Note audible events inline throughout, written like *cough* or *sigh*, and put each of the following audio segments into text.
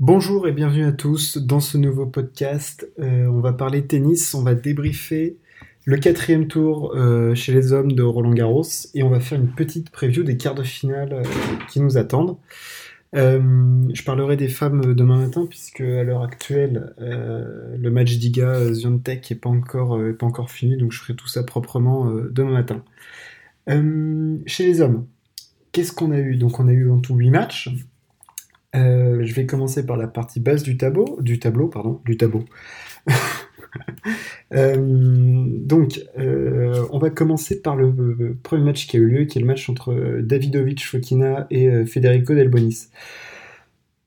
Bonjour et bienvenue à tous dans ce nouveau podcast. Euh, on va parler tennis, on va débriefer le quatrième tour euh, chez les hommes de Roland Garros et on va faire une petite preview des quarts de finale euh, qui nous attendent. je parlerai des femmes demain matin puisque à l'heure actuelle le match d'Iga Ziontek n'est pas pas encore fini donc je ferai tout ça proprement demain matin. chez les hommes, qu'est-ce qu'on a eu? Donc on a eu en tout 8 matchs. Euh, je vais commencer par la partie basse du tableau, du tableau, pardon, du tableau. *laughs* Euh, donc, euh, on va commencer par le, premier match qui a eu lieu, qui est le match entre Davidovic Fokina et Federico Delbonis.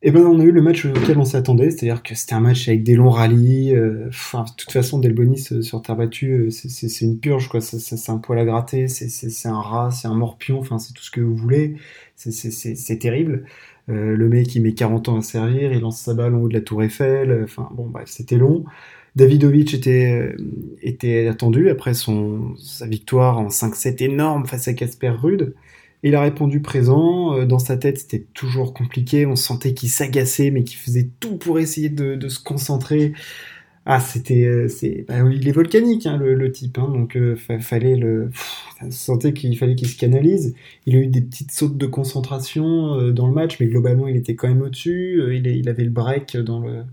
Et eh ben, on a eu le match auquel on s'attendait, c'est-à-dire que c'était un match avec des longs rallyes. Enfin, de toute façon, Delbonis sur terre battue, c'est une purge, quoi. C'est un poil à gratter, c'est un rat, c'est un morpion. Enfin, c'est tout ce que vous voulez. C'est terrible. Euh, le mec, il met 40 ans à servir, il lance sa balle en haut de la tour Eiffel. Enfin, bon, bref, c'était long. Davidovic était, euh, était attendu après son, sa victoire en 5-7 énorme face à Casper Rude. Il a répondu présent. Euh, dans sa tête, c'était toujours compliqué. On sentait qu'il s'agaçait, mais qu'il faisait tout pour essayer de, de se concentrer. Ah, c'était, euh, c'est, bah, il est volcanique, hein, le, type, hein, donc euh, fallait le, sentait qu'il fallait qu'il se canalise. Il a eu des petites sautes de concentration euh, dans le match, mais globalement, il était quand même au-dessus. il, il, avait le break dans le,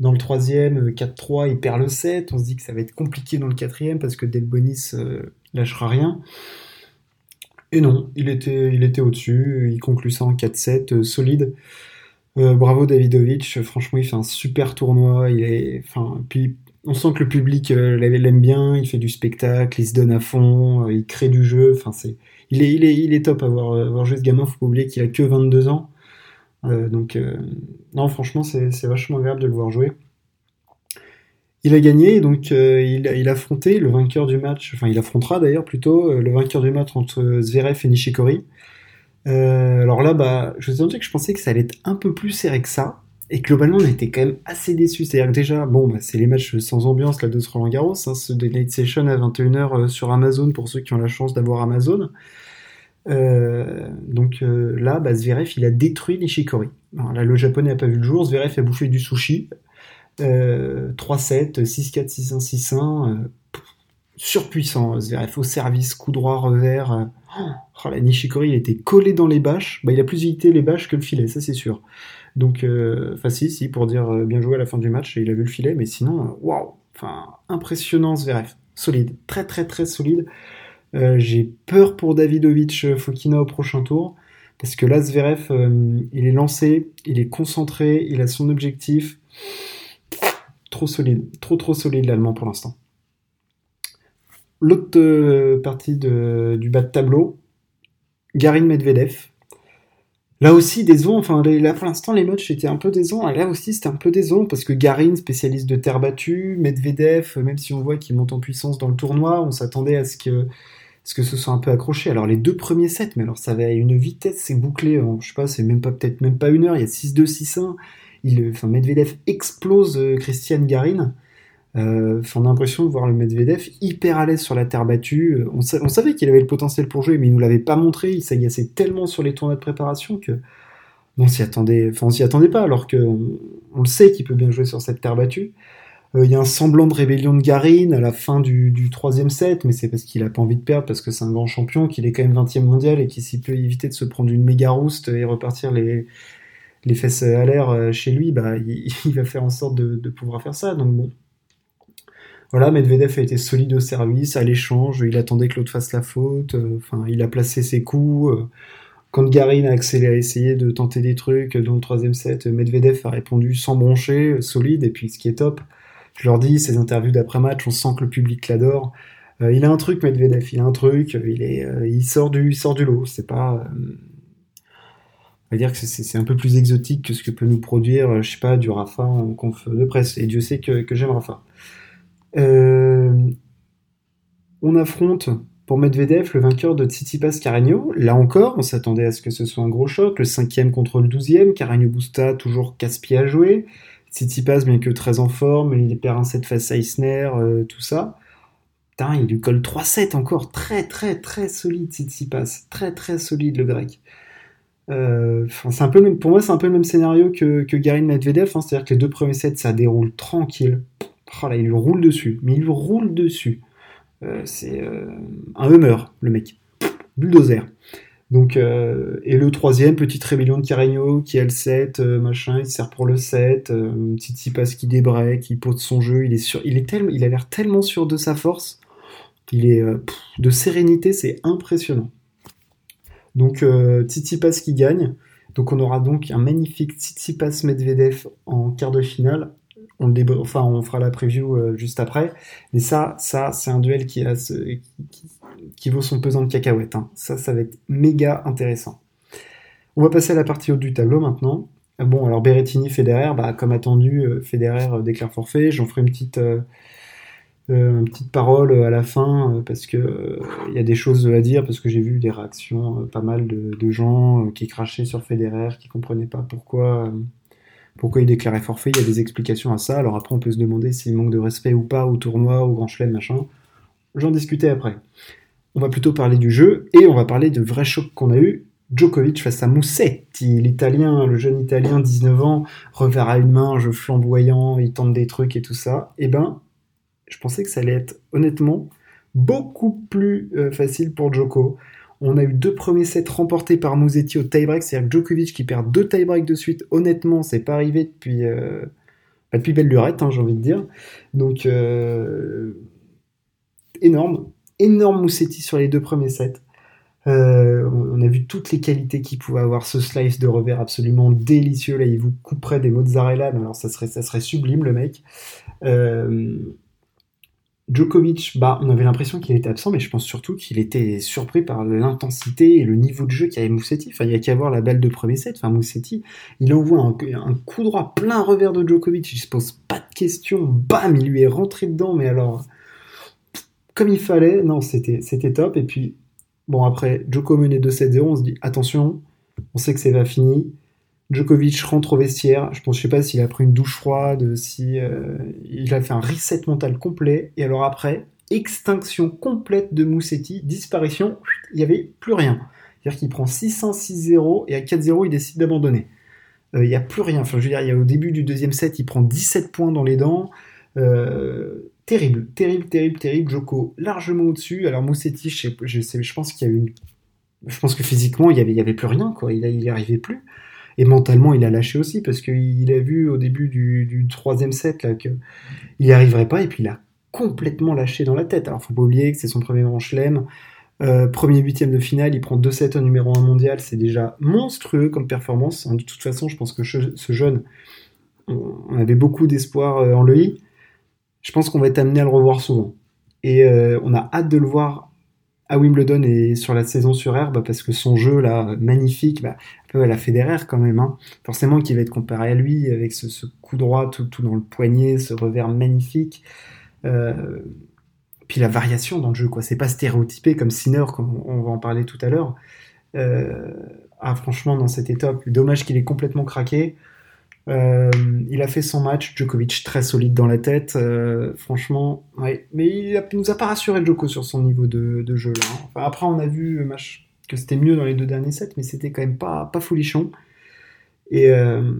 dans le troisième, 4-3, il perd le 7. On se dit que ça va être compliqué dans le quatrième parce que Delbonis lâchera rien. Et non, il était, il était au-dessus. Il conclut ça en 4-7, solide. Euh, bravo Davidovic, franchement il fait un super tournoi, il est, enfin, puis on sent que le public euh, l'aime bien, il fait du spectacle, il se donne à fond, euh, il crée du jeu, enfin c'est, il est, il est, il est top à voir, voir jouer ce gamin, faut pas oublier qu'il a que 22 ans, donc non franchement c'est, vachement agréable de le voir jouer. Il a gagné, donc il, le vainqueur du match, enfin il affrontera d'ailleurs plutôt le vainqueur du match entre Zverev et Nishikori. Euh, alors là, bah, je vous ai que je pensais que ça allait être un peu plus serré que ça. Et globalement, on a été quand même assez déçus. C'est-à-dire que déjà, bon, bah, c'est les matchs sans ambiance là, de ce Roland Garros. Hein, ce Night Session à 21h euh, sur Amazon pour ceux qui ont la chance d'avoir Amazon. Euh, donc là, bah, Zverev, il a détruit Nishikori. Alors, là, le japonais n'a pas vu le jour. Zverev a bouffé du sushi. 3-7, 6-4, 6-1, 6-1. Surpuissant, Zverev au service, coup droit, revers. Oh, la Nishikori, il était collé dans les bâches. Bah, il a plus évité les bâches que le filet, ça c'est sûr. Donc, euh, enfin, si, si, pour dire euh, bien joué à la fin du match, il a vu le filet, mais sinon, euh, waouh, enfin, impressionnant Zverev. Solide, très très très solide. J'ai peur pour Davidovic Fokina au prochain tour, parce que là, Zverev, il est lancé, il est concentré, il a son objectif. Trop solide, trop trop solide l'allemand pour l'instant. L'autre partie du bas de tableau, Garin Medvedev. Là aussi, décevant. Enfin, là, pour l'instant, les matchs étaient un peu décevants. là aussi, c'était un peu décevant parce que Garin, spécialiste de terre battue, Medvedev, même si on voit qu'il monte en puissance dans le tournoi, on s'attendait à ce que, ce que ce soit un peu accroché. Alors, les deux premiers sets, mais alors ça avait une vitesse, c'est bouclé. je sais pas, c'est même pas, peut-être même pas une heure. Il y a 6-2, 6-1. Il, enfin, Medvedev explose euh, Christian Garin. Euh, on a l'impression de voir le Medvedev hyper à l'aise sur la terre battue. Euh, on, savait qu'il avait le potentiel pour jouer, mais il nous l'avait pas montré. Il s'agaçait tellement sur les tournois de préparation que on s'y attendait. On s'y attendait pas, alors qu'on on le sait qu'il peut bien jouer sur cette terre battue. Euh, il y a un semblant de rébellion de Garin à la fin du, troisième set, mais c'est parce qu'il a pas envie de perdre, parce que c'est un grand champion, qu'il est quand même 20e mondial et qu'il s'y peut éviter de se prendre une méga rouste et repartir les, les fesses à l'air chez lui, bah, *laughs* il, va faire en sorte de, de pouvoir faire ça. Donc bon, voilà, Medvedev a été solide au service, à l'échange, il attendait que l'autre fasse la faute, euh, enfin, il a placé ses coups. Euh. quand Garin a accéléré, essayé de tenter des trucs dans le troisième set, Medvedev a répondu sans broncher, euh, solide, et puis ce qui est top, je leur dis, ces interviews d'après-match, on sent que le public l'adore. il a un truc, Medvedev, il a un truc, il, est, il, sort, du, il sort du lot, c'est pas on va dire que c'est un peu plus exotique que ce que peut nous produire, je sais pas, du Rafa en conf de presse. Et Dieu sait que, que j'aime Rafa. Euh, on affronte pour Medvedev le vainqueur de Tsitsipas Carreño. Là encore, on s'attendait à ce que ce soit un gros choc. Le cinquième contre le douzième. Carreño Busta, toujours casse-pied à jouer. Tsitsipas, bien que très en forme, il perd un set face à Eisner, euh, tout ça. Putain, il lui colle 3-7 encore. Très, très, très solide Tsitsipas. Très, très solide le grec. Euh, un peu pour moi, c'est un peu le même scénario que, que Garin Medvedev. Hein. C'est-à-dire que les deux premiers sets, ça déroule tranquille. Oh il lui roule dessus. Mais il lui roule dessus. Euh, c'est euh, un Hummer, le mec. Bulldozer. Donc, et le troisième, petite rébellion de Carreño qui a le 7, machin, il sert pour le 7, euh, Titi passe qui débreak, qui pose son jeu, il est sûr, il est il a l'air tellement sûr de sa force, il est de sérénité, c'est impressionnant. Donc euh, Tsitsipas qui gagne. Donc on aura donc un magnifique Tsitsipas Medvedev en quart de finale. On fera la preview euh, juste après. Mais ça, ça c'est un duel qui, vaut son pesant de cacahuètes. Hein. Ça, ça va être méga intéressant. On va passer à la partie haute du tableau maintenant. Bon, alors Berrettini, Federer, bah, comme attendu, euh, Federer déclare forfait. J'en ferai une petite, euh, parole à la fin euh, parce que euh, il y a des choses à dire parce que j'ai vu des réactions pas mal de, gens qui crachaient sur Federer qui comprenaient pas pourquoi pourquoi il déclarait forfait? Il y a des explications à ça. Alors après on peut se demander s'il manque de respect ou pas au tournoi au grand chelem machin. J'en discutais après. On va plutôt parler du jeu et on va parler de vrais chocs qu'on a eu. Djokovic face à Moussetti, l'italien, le jeune italien, 19 ans, revers à une main, jeu flamboyant, il tente des trucs et tout ça. Eh ben, je pensais que ça allait être honnêtement beaucoup plus euh, facile pour Djoko. On a eu deux premiers sets remportés par Musetti au tie-break, c'est-à-dire Djokovic qui perd deux tie-breaks de suite. Honnêtement, c'est pas arrivé depuis, euh, bah, depuis belle lurette, hein, j'ai envie de dire. Donc, euh, énorme, énorme Musetti sur les deux premiers sets. on a vu toutes les qualités qu'il pouvait avoir, ce slice de revers absolument délicieux. Là, il vous couperait des mozzarella, alors ça serait, ça serait sublime, le mec. Djokovic, bah, on avait l'impression qu'il était absent, mais je pense surtout qu'il était surpris par l'intensité et le niveau de jeu qu'avait Moussetti. Il n'y a qu'à voir la balle de premier set. Enfin, Moussetti, il envoie un, coup droit plein revers de Djokovic. Il se pose pas de questions. Bam, il lui est rentré dedans. Mais alors, comme il fallait, non, c'était, c'était top. Et puis, bon, après, Djoko menait 2-7-0. On se dit, attention, on sait que c'est pas fini. Djokovic rentre au vestiaire. Je je sais pas s'il a pris une douche froide, si euh, il a fait un reset mental complet. Et alors après, extinction complète de Moussetti, disparition. Il n'y avait plus rien. C'est-à-dire qu'il prend 6-1, 6-0 et à 4-0, il décide d'abandonner. Euh, il n'y a plus rien. Enfin, je veux dire, y a au début du deuxième set, il prend 17 points dans les dents. Euh, terrible, terrible, terrible, terrible. Joko largement au-dessus. Alors Moussetti, je, sais, je, pense qu'il y a eu Je pense que physiquement, il n'y avait, il avait plus rien. Il n'y arrivait plus. Et mentalement, il a lâché aussi parce qu'il a vu au début du, troisième set là qu'il n'y arriverait pas et puis il a complètement lâché dans la tête. Alors faut pas oublier que c'est son premier grand chelem. Euh, premier huitième de finale, il prend 2-7 au numéro 1 mondial, c'est déjà monstrueux comme performance. De toute façon, je pense que ce jeune, on avait beaucoup d'espoir euh, en lui. Je pense qu'on va être amené à le revoir souvent. Et euh, on a hâte de le voir à Wimbledon et sur la saison sur herbe parce que son jeu là magnifique, bah, un peu à la Federer quand même, hein. forcément qui va être comparé à lui avec ce, coup droit tout, dans le poignet, ce revers magnifique. Euh, puis la variation dans le jeu, quoi. C'est pas stéréotypé comme Sinner, comme on va en parler tout à l'heure. Euh, ah, franchement, dans c'était top. Dommage qu'il ait complètement craqué. Euh, il a fait son match, Djokovic très solide dans la tête, euh, franchement, mais il, a, nous a pas rassuré Djoko sur son niveau de, jeu après, on a vu que c'était mieux dans les deux derniers sets, mais c'était quand même pas, pas folichon. Et, euh,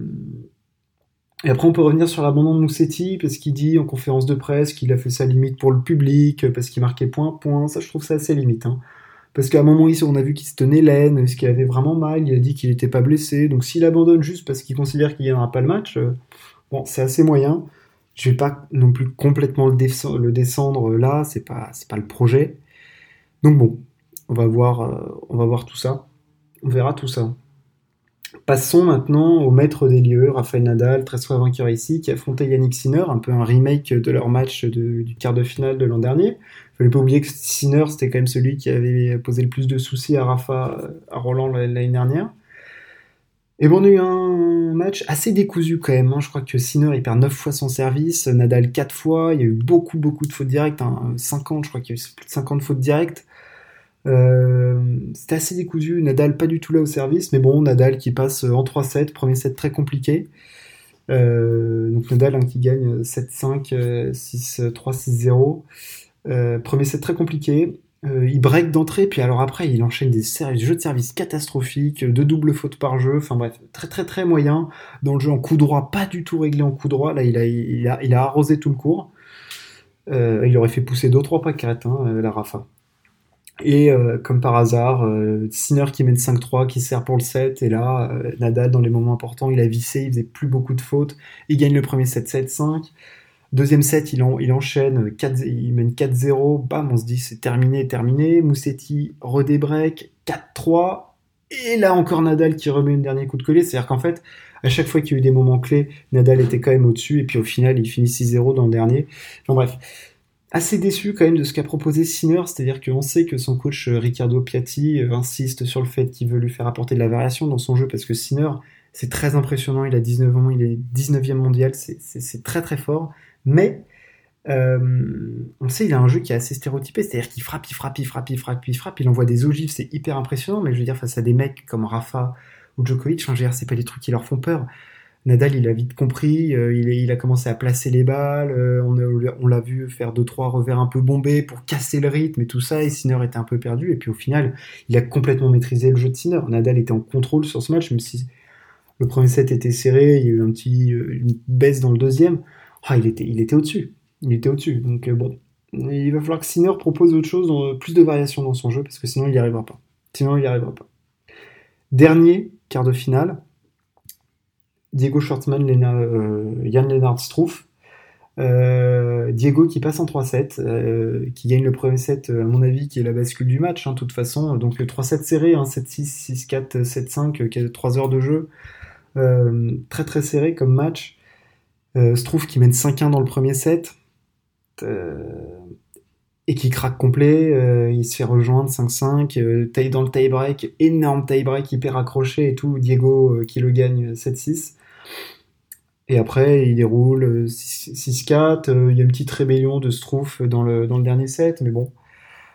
et après, on peut revenir sur l'abandon de Moussetti, parce qu'il dit en conférence de presse qu'il a fait sa limite pour le public, parce qu'il marquait point, point. Ça, je trouve ça assez limite. Hein. Parce qu'à un moment on a vu qu'il se tenait laine, qu'il avait vraiment mal, il a dit qu'il n'était pas blessé. Donc s'il abandonne juste parce qu'il considère qu'il aura pas le match, euh, bon, c'est assez moyen. Je vais pas non plus complètement le, descendre là, c'est pas, c'est pas le projet. Donc bon, on va voir, euh, on va voir tout ça. On verra tout ça. Passons maintenant au maître des lieux, Rafael Nadal, très fois vainqueur ici, qui a affronté Yannick Sinner, un peu un remake de leur match du quart de finale de l'an dernier. Fallait pas oublier que Sinner, c'était quand même celui qui avait posé le plus de soucis à Rafa, à Roland l'année dernière. Et bon, on a eu un match assez décousu quand même. Hein. Je crois que Sinner, il perd 9 fois son service, Nadal 4 fois, il y a eu beaucoup, beaucoup de fautes directes, 50, hein. je crois qu'il y a eu plus de 50 fautes directes. Euh, c'était assez décousu. Nadal pas du tout là au service, mais bon, Nadal qui passe en 3-7, premier set très compliqué. Euh, donc Nadal hein, qui gagne 7-5, 6-3, 6-0. Premier set très compliqué. Euh, il break d'entrée, puis alors après, il enchaîne des jeux de service catastrophiques, deux doubles fautes par jeu, enfin bref, très très très moyen. Dans le jeu en coup droit, pas du tout réglé en coup droit, là il a, arrosé tout le cours. Euh, il aurait fait pousser 2-3 paquettes, hein, euh, la Rafa. Et comme par hasard, Sinner qui mène 5-3, qui sert pour le 7, et là, Nadal, dans les moments importants, il a vissé, il faisait plus beaucoup de fautes, il gagne le premier 7-7-5. Deuxième set, il, enchaîne, 4, il mène 4-0, bam, on se dit c'est terminé, terminé. Moussetti redébreak, 4-3, et là encore Nadal qui remet un dernier coup de collier. C'est-à-dire qu'en fait, à chaque fois qu'il y a eu des moments clés, Nadal était quand même au-dessus, et puis au final, il finit 6-0 dans le dernier. Enfin bref, assez déçu quand même de ce qu'a proposé Sinner, c'est-à-dire qu'on sait que son coach euh, Riccardo Piatti euh, insiste sur le fait qu'il veut lui faire apporter de la variation dans son jeu, parce que Sinner, c'est très impressionnant, il a 19 ans, il est 19e mondial, c'est très très fort. Mais euh, on sait, il a un jeu qui est assez stéréotypé, c'est-à-dire qu'il frappe, il frappe, il frappe, il frappe, il frappe, il envoie des ogives, c'est hyper impressionnant, mais je veux dire, face à des mecs comme Rafa ou Djokovic, dire, c'est pas des trucs qui leur font peur. Nadal, il a vite compris, euh, il, a commencé à placer les balles, euh, on, l'a vu faire deux trois revers un peu bombés pour casser le rythme et tout ça, et Sinner était un peu perdu, et puis au final, il a complètement maîtrisé le jeu de Sinner. Nadal était en contrôle sur ce match, même si le premier set était serré, il y a eu un petit, une baisse dans le deuxième. Ah, il était, au-dessus. Il. Donc euh, bon, il va falloir que Sinner propose autre chose, euh, plus de variations dans son jeu, parce que sinon il n'y arrivera pas. Sinon il n'y arrivera pas. Dernier quart de finale, Diego Schwartzmann, Lena, euh, Jan Lennart Struff. Diego qui passe en 3-7, qui gagne le premier set, à mon avis, qui est la bascule du match, hein, de toute façon. Donc 3-7 serré, 7-6, 6-4, 7-5, qui a 3 heures de jeu. Très très serré comme match. Euh, Struff qui mène 5-1 dans le premier set euh, et qui craque complet. Euh, il se fait rejoindre 5-5. Euh, dans le tie-break, énorme tie-break hyper accroché et tout. Diego qui le gagne 7-6. Et après, il déroule 6-4. Il y a une petite rébellion de Struff dans le, dans le dernier set, mais bon.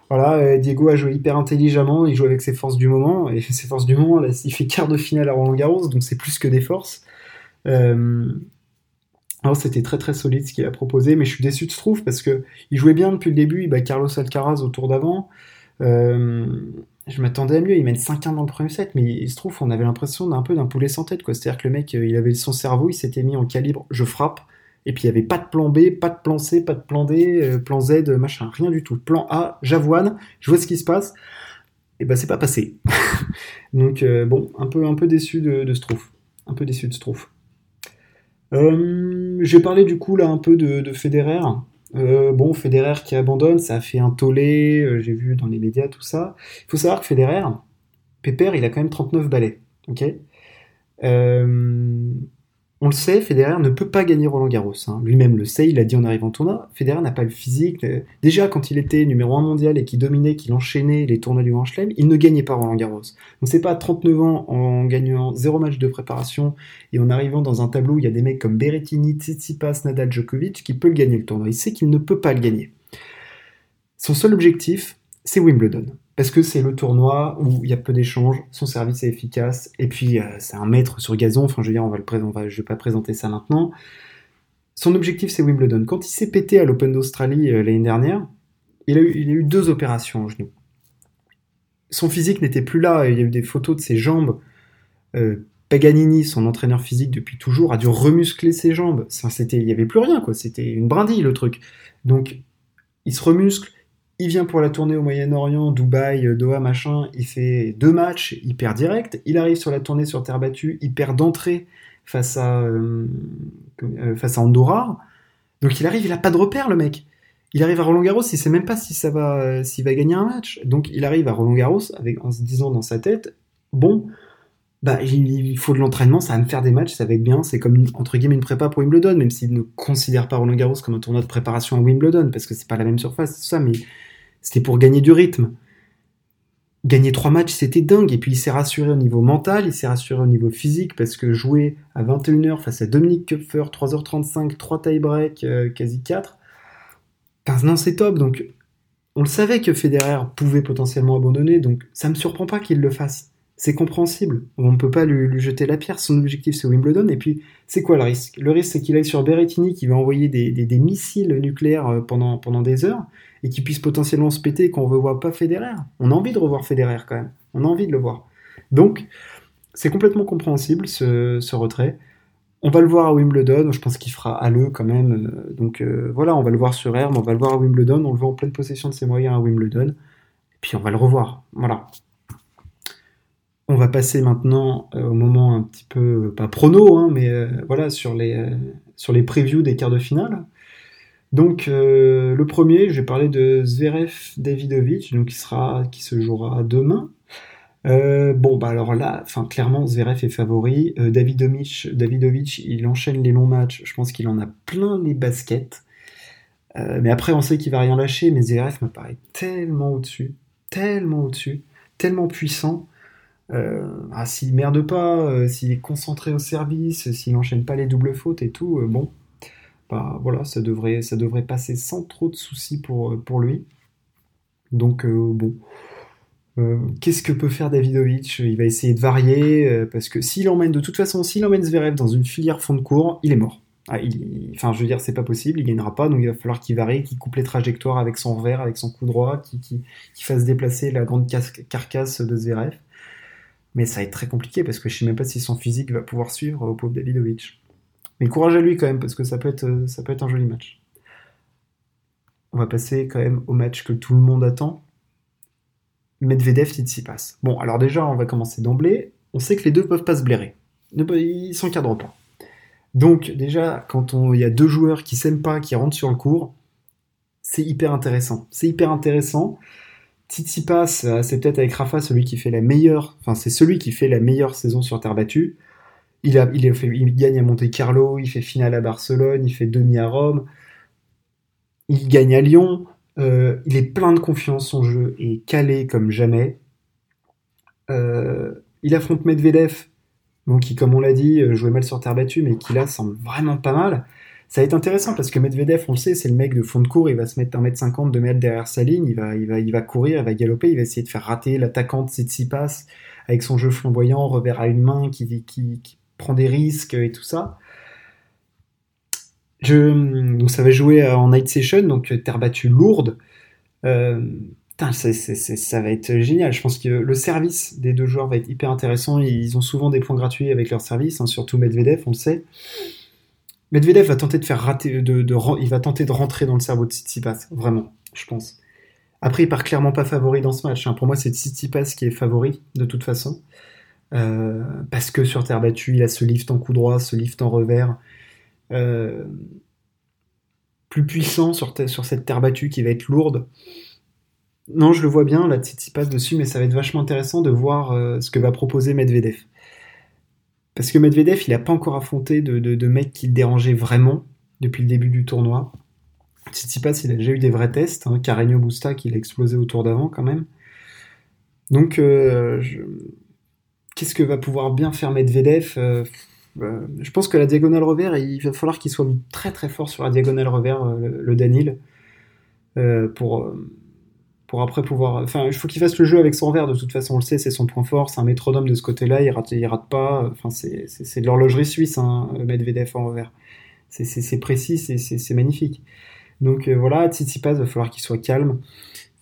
Voilà, Diego a joué hyper intelligemment, il joue avec ses forces du moment, et *laughs* ses forces du moment, il fait quart de finale à Roland Garros, donc c'est plus que des forces. Euh, alors c'était très très solide ce qu'il a proposé, mais je suis déçu de Struff parce que il jouait bien depuis le début, il bat Carlos Alcaraz au tour d'avant. Euh, je m'attendais à mieux, il mène 5-1 dans le premier set, mais il se trouve, on avait l'impression d'un peu d'un poulet sans tête, quoi. C'est-à-dire que le mec, euh, il avait son cerveau, il s'était mis en calibre, je frappe, et puis il n'y avait pas de plan B, pas de plan C, pas de plan D, euh, plan Z, machin, rien du tout. Plan A, j'avoine, je vois ce qui se passe, et ben c'est pas passé. *laughs* Donc bon, un peu, un peu déçu de, de Struff. Un peu déçu de Struff. Euh, j'ai parlé du coup là un peu de, de Federer. Euh, bon, Federer qui abandonne, ça a fait un tollé, euh, j'ai vu dans les médias tout ça. Il faut savoir que Federer, Pépère, il a quand même 39 balais. ok? On le sait, Federer ne peut pas gagner Roland Garros. Hein. Lui-même le sait, il l'a dit en arrivant au tournoi. Federer n'a pas le physique. Euh, déjà, quand il était numéro 1 mondial et qu'il dominait, qu'il enchaînait les tournois du Grand Chelem, il ne gagnait pas Roland Garros. Donc c'est pas à 39 ans, en gagnant zéro match de préparation et en arrivant dans un tableau où il y a des mecs comme Berrettini, Tsitsipas, Nadal, Djokovic, qui peut le gagner le tournoi. Il sait qu'il ne peut pas le gagner. Son seul objectif, c'est Wimbledon parce que c'est le tournoi où il y a peu d'échanges, son service est efficace, et puis euh, c'est un maître sur gazon, enfin je veux dire, on va le présenter, je vais pas présenter ça maintenant. Son objectif c'est Wimbledon. Quand il s'est pété à l'Open d'Australie euh, l'année dernière, il a, eu, deux opérations au genou. Son physique n'était plus là, il y a eu des photos de ses jambes. Euh, Paganini, son entraîneur physique depuis toujours, a dû remuscler ses jambes. C'était, il n'y avait plus rien, quoi. C'était une brindille le truc. Donc, il se remuscle, il vient pour la tournée au Moyen-Orient, Dubaï, euh, Doha, machin. Il fait deux matchs hyper directs. Il arrive sur la tournée sur terre battue, il perd d'entrée face à euh, euh, face à Andorra. Donc il arrive, il a pas de repère le mec. Il arrive à Roland Garros, il sait même pas si ça va s'il va gagner un match. Donc il arrive à Roland Garros en se disant dans sa tête, bon, bah il, faut de l'entraînement, ça va me faire des matchs, ça va être bien. C'est comme entre guillemets une prépa pour Wimbledon, même s'il ne considère pas Roland Garros comme un tournoi de préparation à Wimbledon parce que c'est pas la même surface, tout ça, mais c'était pour gagner du rythme. Gagner trois matchs, c'était dingue. Et puis il s'est rassuré au niveau mental, il s'est rassuré au niveau physique, parce que jouer à 21h face à Dominique Kupfer, 3h35, 3 tie-break, quasi 4, non, c'est top. Donc on le savait que Federer pouvait potentiellement abandonner, donc ça me surprend pas qu'il le fasse. C'est compréhensible. On ne peut pas lui, jeter la pierre. Son objectif, c'est Wimbledon. Et puis, c'est quoi le risque? Le risque, c'est qu'il aille sur Berrettini, qui va envoyer des, missiles nucléaires euh, pendant, pendant des heures, et qui puisse potentiellement se péter qu'on ne revoit pas Federer. On a envie de revoir Federer quand même. On a envie de le voir. Donc, c'est complètement compréhensible ce, retrait. On va le voir à Wimbledon, je pense qu'il fera à quand même. Euh, donc euh, voilà, on va le voir sur Herbe, on va le voir à Wimbledon, on le voit en pleine possession de ses moyens à Wimbledon. Et puis on va le revoir. Voilà. On va passer maintenant euh, au moment un petit peu, pas prono, hein, mais voilà, sur les, sur les previews des quarts de finale. Donc le premier, je vais parler de Zverev Davidovic, donc qui, sera, qui se jouera demain. Euh, bon, bah alors là, enfin clairement, Zverev est favori. Euh, Davidovic, il enchaîne les longs matchs. Je pense qu'il en a plein les baskets. Euh, mais après, on sait qu'il va rien lâcher. Mais Zverev me paraît tellement au-dessus, tellement au-dessus, tellement puissant. Ah, s'il merde pas, s'il est concentré au service, s'il enchaîne pas les doubles fautes et tout, bon, bah voilà, ça devrait, ça devrait passer sans trop de soucis pour, pour lui. Donc bon. Euh, qu'est-ce que peut faire Davidovic Il va essayer de varier, euh, parce que s'il emmène, de toute façon, s'il emmène Zverev dans une filière fond de cours, il est mort. Ah, enfin, je veux dire, c'est pas possible, il gagnera pas, donc il va falloir qu'il varie, qu'il coupe les trajectoires avec son revers, avec son coup droit, qu'il fasse déplacer la grande carcasse de Zverev. Mais ça va être très compliqué, parce que je sais même pas si son physique va pouvoir suivre au pauvre Davidovic. Mais courage à lui quand même, parce que ça peut être, ça peut être un joli match. On va passer quand même au match que tout le monde attend, Medvedev passe. Bon, alors déjà, on va commencer d'emblée. On sait que les deux peuvent pas se blairer. Ils s'encadrent pas. Donc déjà, quand il y a deux joueurs qui s'aiment pas, qui rentrent sur le court, c'est hyper intéressant. C'est hyper intéressant. Tsitsipas, euh, c'est peut-être avec Rafa celui qui fait la meilleure, enfin c'est celui qui fait la meilleure saison sur terre battue. Il, gagne à Monte Carlo, il fait finale à Barcelone, il fait demi à Rome, il gagne à Lyon. Euh, il est plein de confiance, son jeu est calé comme jamais. Euh, il affronte Medvedev, qui, comme on l'a dit, jouait mal sur terre battue, mais qui là semble vraiment pas mal. Ça va être intéressant parce que Medvedev, on le sait, c'est le mec de fond de cours, il va se mettre 1m50, 2 mètres derrière sa ligne, il va, il, va, il va courir, il va galoper, il va essayer de faire rater l'attaquant de Tsitsipas avec son jeu flamboyant, revers à une main qui, qui, qui prend des risques et tout ça. Je, donc ça va jouer en night session, donc euh, terre battue lourde. Euh, ça va être génial. Je pense que le service des deux joueurs va être hyper intéressant. Ils ont souvent des points gratuits avec leur service, hein, surtout Medvedev, on le sait. Medvedev va tenter de faire rater, de, il va tenter de rentrer dans le cerveau de Tsitsipas, vraiment, je pense. Après, il part clairement pas favori dans ce match. Hein. Pour moi, c'est Tsitsipas qui est favori, de toute façon. Euh, parce que sur terre battue, il a ce lift en coup droit, ce lift en revers. Euh, plus puissant sur, sur, cette terre battue qui va être lourde. Non, je le vois bien, la passe dessus, mais ça va être vachement intéressant de voir euh, ce que va proposer Medvedev. Parce que Medvedev, il n'a pas encore affronté de, de, mecs qui le dérangeaient vraiment depuis le début du tournoi. Tsitsipas, il a déjà eu des vrais tests. Hein. Carreño Busta, qui a explosé au tour d'avant quand même. Donc, euh, qu'est-ce que va pouvoir bien faire Medvedev euh, je pense que la diagonale revers, il va falloir qu'il soit très très fort sur la diagonale revers, euh, le, Danil, euh, pour, pour après pouvoir. Enfin, il faut qu'il fasse le jeu avec son revers, de toute façon, on le sait, c'est son point fort, c'est un métronome de ce côté-là, il rate, il rate pas. Enfin, c'est de l'horlogerie suisse, hein, Medvedev en revers. C'est précis, c'est magnifique. Donc voilà, Tsitsipas, il va falloir qu'il soit calme.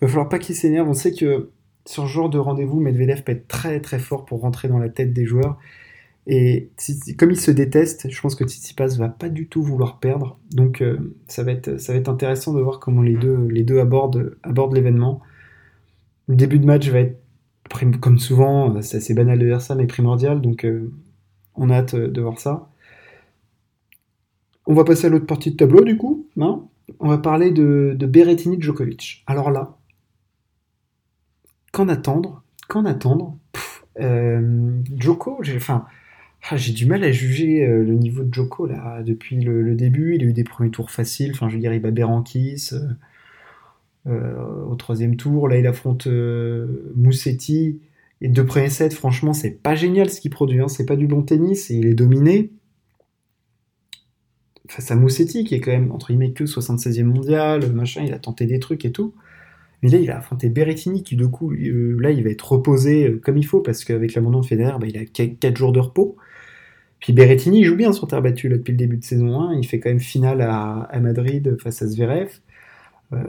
Il va falloir pas qu'il s'énerve. On sait que sur ce genre de rendez-vous, Medvedev peut être très très fort pour rentrer dans la tête des joueurs. Et comme il se déteste, je pense que Tsitsipas va pas du tout vouloir perdre. Donc euh, ça, va être, ça va être intéressant de voir comment les deux, les deux abordent, abordent l'événement. Le début de match va être, comme souvent, c'est assez banal de dire ça, mais primordial. Donc euh, on a hâte de voir ça. On va passer à l'autre partie de tableau du coup. Hein on va parler de, de Djokovic. Alors là, qu'en attendre Qu'en attendre? Euh, Djoko, enfin, ah, j'ai du mal à juger euh, le niveau de Joko là depuis le, début. Il a eu des premiers tours faciles. Enfin, je veux dire, il bat Berankis euh, euh, au troisième tour. Là, il affronte Moussetti. Et deux premiers sets, franchement, c'est pas génial ce qu'il produit. Hein. C'est pas du bon tennis et il est dominé face à Moussetti qui est quand même entre guillemets que 76e mondial, machin. Il a tenté des trucs et tout. Mais là, il va affronter Berrettini qui, du coup, euh, là, il va être reposé euh, comme il faut parce qu'avec l'abandon de Federer, bah, il a 4 jours de repos. Puis Berrettini, joue bien sur terre battue là, depuis le début de saison 1. Il fait quand même finale à, Madrid face à Zverev. Euh,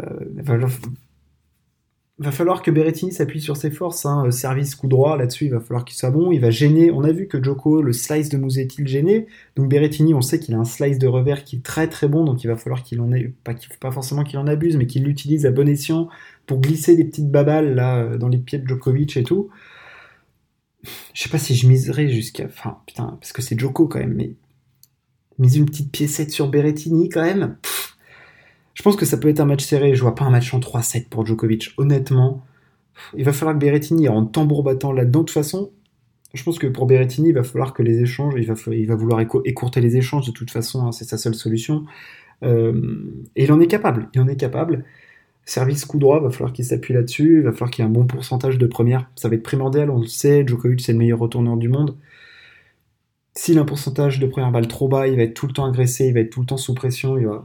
va falloir que Berrettini s'appuie sur ses forces. Hein. Service coup droit, là-dessus, il va falloir qu'il soit bon. Il va gêner. On a vu que Joko, le slice de Musetti le gênait. Donc Berrettini, on sait qu'il a un slice de revers qui est très très bon. Donc il va falloir qu'il en ait, pas, forcément qu'il en abuse, mais qu'il l'utilise à bon escient pour glisser des petites babales là dans les pieds de Djokovic et tout. Je sais pas si je miserais jusqu'à. Enfin, putain, parce que c'est Joko quand même, mais. Mise une petite piécette sur Berrettini quand même. Je pense que ça peut être un match serré. Je vois pas un match en 3-7 pour Djokovic. Honnêtement, il va falloir que Berrettini en tambour battant là-dedans. De toute façon, je pense que pour Berrettini, il va falloir que les échanges, il va, il va vouloir écourter les échanges de toute façon. Hein, c'est sa seule solution. Euh, et il en est capable. Il en est capable. Service coup droit, va falloir qu'il s'appuie là-dessus. Il va falloir qu'il y ait un bon pourcentage de première. Ça va être primordial. On le sait. Djokovic, c'est le meilleur retourneur du monde. S'il a un pourcentage de première balle trop bas, il va être tout le temps agressé, il va être tout le temps sous pression, il va,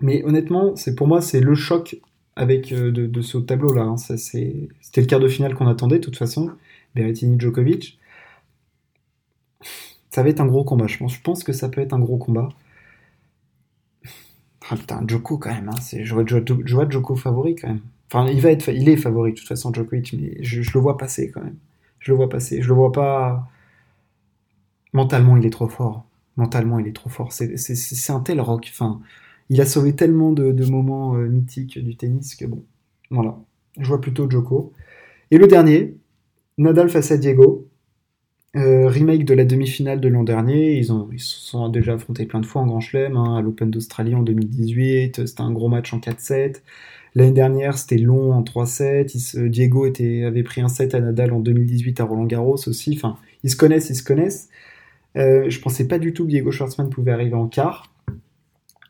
mais honnêtement, c'est pour moi, c'est le choc avec euh, de, ce tableau-là. Hein. C'était le quart de finale qu'on attendait, de toute façon. Berrettini-Djokovic. Ça va être un gros combat, je pense. Je pense que ça peut être un gros combat. Ah putain, Djoko quand même. Hein. Je, vois, Djoko favori quand même. Enfin, il, va être, il est favori de toute façon, Djokovic, mais je, je, le vois passer quand même. Je le vois passer. Je le vois pas. Mentalement, il est trop fort. Mentalement, il est trop fort. C'est un tel rock. Enfin, il a sauvé tellement de, moments euh, mythiques du tennis que bon, voilà. Je vois plutôt Joko. Et le dernier, Nadal face à Diego. Euh, remake de la demi-finale de l'an dernier. Ils, ont, se sont déjà affrontés plein de fois en Grand Chelem, hein, à l'Open d'Australie en 2018. C'était un gros match en 4-7. L'année dernière, c'était long en 3-7. Diego avait pris un 7 à Nadal en 2018 à Roland Garros aussi. Enfin, ils se connaissent, ils se connaissent. Euh, je pensais pas du tout que Diego Schwartzmann pouvait arriver en quart.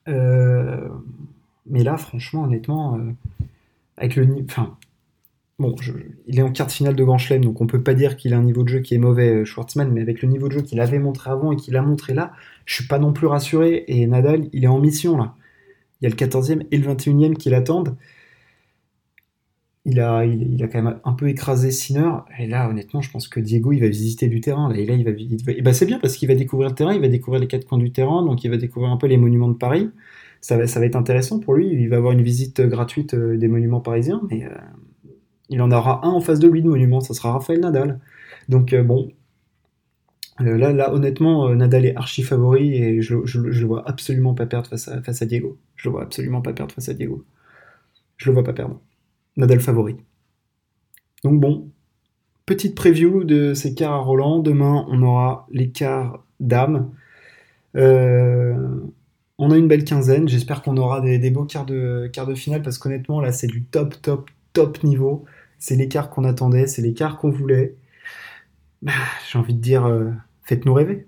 Euh, mais là, franchement, honnêtement, avec le enfin, bon, il est en quart de finale de Grand Chelem, donc on peut pas dire qu'il a un niveau de jeu qui est mauvais, euh, Schwartzmann, mais avec le niveau de jeu qu'il avait montré avant et qu'il a montré là, je suis pas non plus rassuré. Et Nadal, il est en mission là. Il y a le 14e et le 21e qui l'attendent il a, il, a quand même un peu écrasé Sinner. Et là, honnêtement, je pense que Diego, il va visiter du terrain. Là, et là, il va, et bah, c'est bien parce qu'il va découvrir le terrain, il va découvrir les quatre coins du terrain, donc il va découvrir un peu les monuments de Paris. Ça va, va être intéressant pour lui. Il va avoir une visite gratuite euh, des monuments parisiens, mais euh, il en aura un en face de lui de monuments. Ça sera Raphaël Nadal. Donc euh, bon, là, là, honnêtement, Nadal est archi favori et je, le vois absolument pas perdre face à, Diego. Je le vois absolument pas perdre face à Diego. Je le vois pas perdre. Nadal favori. Donc bon, petite preview de ces quarts à Roland. Demain, on aura les quarts. Euh, on a une belle quinzaine. J'espère qu'on aura des, beaux quarts de, quarts de finale parce qu'honnêtement, là, c'est du top, top, top niveau. C'est l'écart qu'on attendait, c'est l'écart qu'on voulait. Bah, j'ai envie de dire, euh, faites-nous rêver.